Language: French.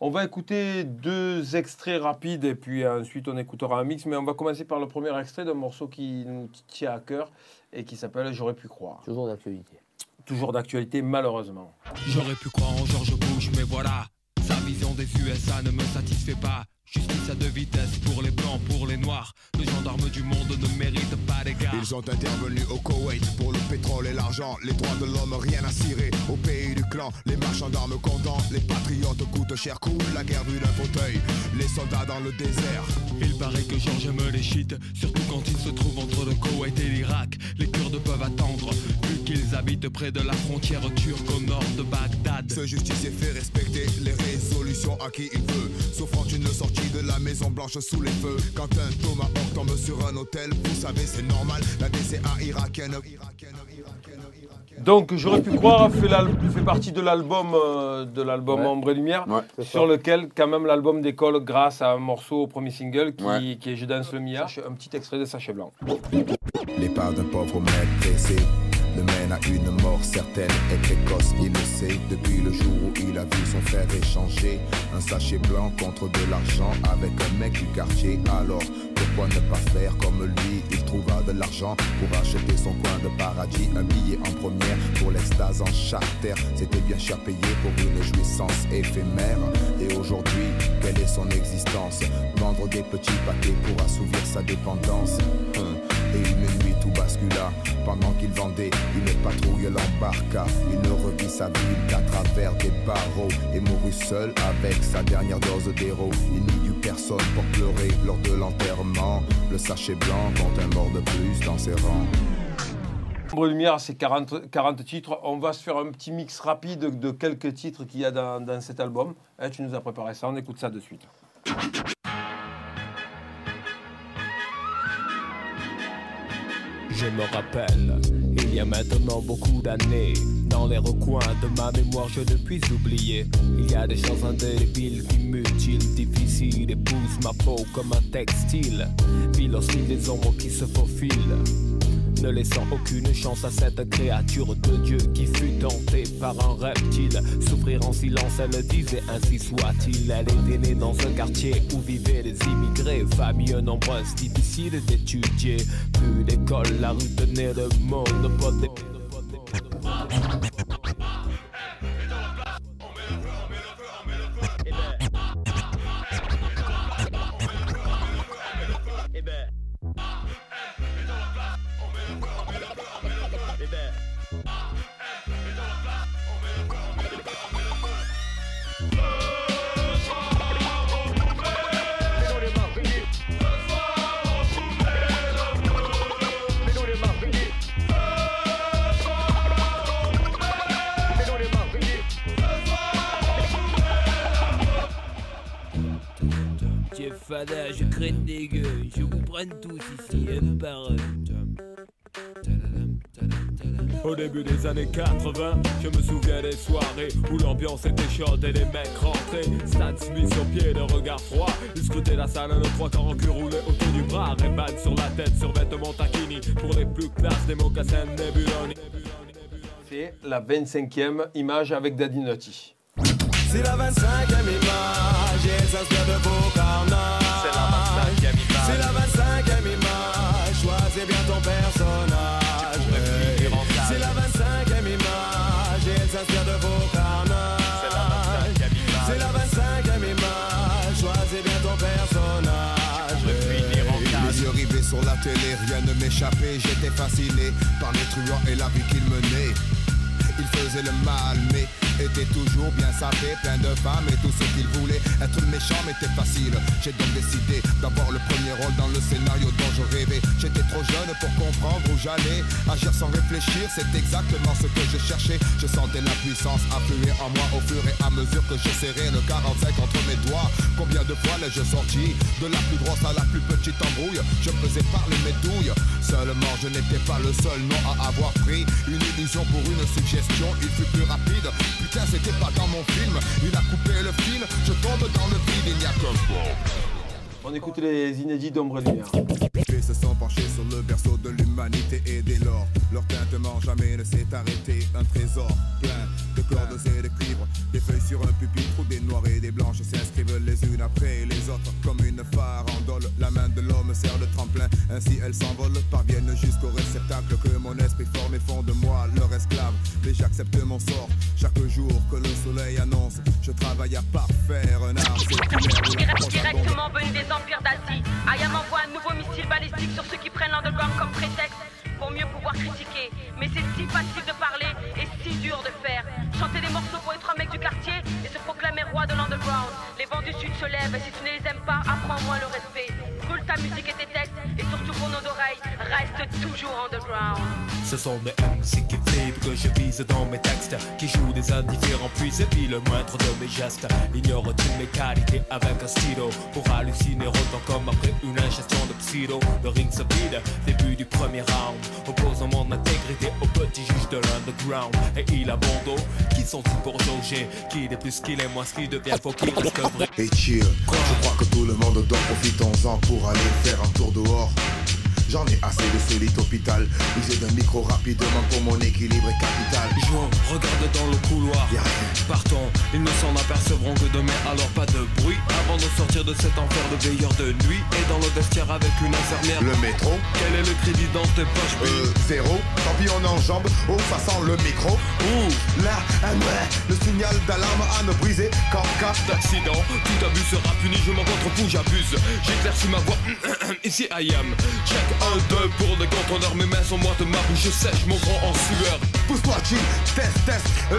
On va écouter deux extraits rapides et puis ensuite on écoutera un mix. Mais on va commencer par le premier extrait d'un morceau qui nous tient à cœur et qui s'appelle J'aurais pu croire. Toujours d'actualité. Toujours d'actualité, malheureusement. J'aurais pu croire en George Bush, mais voilà, sa vision des USA ne me satisfait pas. Justice à deux vitesses pour les blancs, pour les noirs. Les gendarmes du monde ne méritent pas d'égard. Ils ont intervenu au Koweït pour le pétrole Les droits de l'homme, rien à cirer. Au pays du clan, les marchands d'armes contents. Les patriotes coûtent cher, cool la guerre vue d'un fauteuil. Les soldats dans le désert. Il paraît que Georges aime les shit, surtout quand il se trouve entre le Koweït et près de la frontière turque au nord de Bagdad. Ce justicier fait respecter les résolutions à qui il veut. Saufant une sortie de la Maison Blanche sous les feux. Quand un tomahawk tombe sur un hôtel, vous savez c'est normal. La DCA irakienne. Donc j'aurais pu croire fait, fait partie de l'album euh, de l'album Ouais. Ombre et Lumière, Ouais, sur lequel quand même l'album décolle grâce à un morceau au premier single qui, Ouais. qui est Je danse le Mia, un petit extrait de Sachet Blanc. Les pas d'un pauvre maître le mène à une mort certaine et précoce, il le sait, depuis le jour où il a vu son frère échanger un sachet blanc contre de l'argent avec un mec du quartier. Alors, pourquoi ne pas faire comme lui? Il trouva de l'argent pour acheter son coin de paradis, un billet en première pour l'extase en charter. C'était bien cher payé pour une jouissance éphémère. Et aujourd'hui, quelle est son existence? Vendre des petits paquets pour assouvir sa dépendance. Hum. Et une nuit tout bascula Pendant qu'il vendait, une patrouille l'embarqua Il ne revit sa ville qu'à travers des barreaux Et mourut seul avec sa dernière dose d'héros Il n'y eut personne pour pleurer lors de l'enterrement Le sachet blanc compte un mort de plus dans ses rangs Lumière, c'est 40, 40 titres. On va se faire un petit mix rapide de quelques titres qu'il y a dans, dans cet album. Hein, tu nous as préparé ça, on écoute ça de suite. Je me rappelle, il y a maintenant beaucoup d'années, dans les recoins de ma mémoire, je ne puis oublier. Il y a des choses indélébiles qui mutilent, difficiles, épousent ma peau comme un textile. Pile aussi des ombres qui se faufilent. Ne laissant aucune chance à cette créature de Dieu qui fut tentée par un reptile. Souffrir en silence, elle disait ainsi soit-il. Elle était née dans un quartier où vivaient les immigrés, famille nombreuse, difficile d'étudier. Plus d'école, la rue tenait le monopole fada, je crains des gueux, je vous prenne tous ici un par un. Au début des années 80, je me souviens des soirées où l'ambiance était chaude et les mecs rentraient. Stan Smith sur pied, le regard froid. Ils scrutaient la salle, nos trois quarts en cul roulés autour du bras. Ray-Ban sur la tête, sur vêtements taquini. Pour les plus classes, des mocassins Nebuloni. C'est la 25e image avec Daddy Nutty. C'est la 25e image et elle s'inspire de vos carnages. Rien ne J'étais fasciné par les truands et la vie qu'ils menaient. Ils faisaient le mal mais étaient toujours bien sapés Plein de femmes et tout ce qu'ils voulaient. Être méchant m'était facile. J'ai donc décidé d'avoir le premier rôle dans le scénario dont je rêvais. J'étais trop jeune pour comprendre où j'allais. Agir sans réfléchir c'est exactement ce que je cherchais. Je sentais la puissance affluer en moi au fur et à mesure que je serrais le 45 entre mes doigts. Combien de fois l'ai-je sorti De la plus grosse à la plus petite embrouille? Je faisais parler mes douilles. Seulement je n'étais pas le seul nom à avoir pris Une illusion pour une suggestion. Il fut plus rapide Putain c'était pas dans mon film Il a coupé le fil Je tombe dans le vide Il n'y a que On écoute les inédits d'Ombre Lumière. Les se sont penchés sur le berceau de l'humanité et dès lors, leur tintement jamais ne s'est arrêté. Un trésor plein de cordes et de cuivre, des feuilles sur un pupitre ou des noirs et des blanches s'inscrivent les unes après les autres comme une farandole. La main de l'homme sert de ainsi elles s'envolent, parviennent jusqu'au réceptacle que mon esprit forme et font de moi leur esclave. Mais j'accepte mon sort chaque jour que le soleil annonce. Je travaille à parfaire un art Directement venu des empires d'Asie, Ayam envoie un nouveau missile balistique sur ceux qui prennent l'underground comme prétexte pour mieux pouvoir critiquer. Mais c'est si facile de parler et si dur de faire. Chanter des morceaux pour être un mec du quartier et se proclamer roi de l'underground. Les vents du sud se lèvent et si tu ne les aimes pas, apprends-moi le respect. Brûle ta musique et tes textes et surtout pour nos oreilles, reste toujours underground. Ce sont des MC qui flippent que je vise dans mes textes Qui jouent des indifférents puis et le moindre de mes gestes. Ignore-t-il mes qualités avec un stylo Pour halluciner autant comme après une ingestion de psydo. Le ring se vide, début du premier round Opposant mon intégrité au petit juge de l'underground. Et il a bon dos, qui sont-ils pour jauger Qui est plus qu'il est moins ce qui devient faux qui reste vrai Et chill, je crois que tout le monde dort, profitons-en pour aller faire un tour dehors J'en ai assez de lit hôpital. User d'un micro rapidement pour mon équilibre capital. Jouons, regarde dans le couloir. Y'a rien. Partons, ils ne s'en apercevront que demain, alors pas de bruit. Avant de sortir de cet enfer de veilleur de nuit. Et dans le vestiaire avec une infirmière. Le métro Quel est le crédit dans tes poches, Euh, zéro. Tant pis, on enjambe. Oh, ça sent le micro. Ouh, Là, un ouais, le signal d'alarme à ne briser qu'en cas d'accident, tout abus sera puni, je m'en contrefous, j'abuse. J'éclaircis ma voix, ici I am. Check 1, 2 pour des contrôleurs, mes mains sont moites, ma bouche sèche, mon grand en sueur. Pousse-toi, chill, test, test. Euh,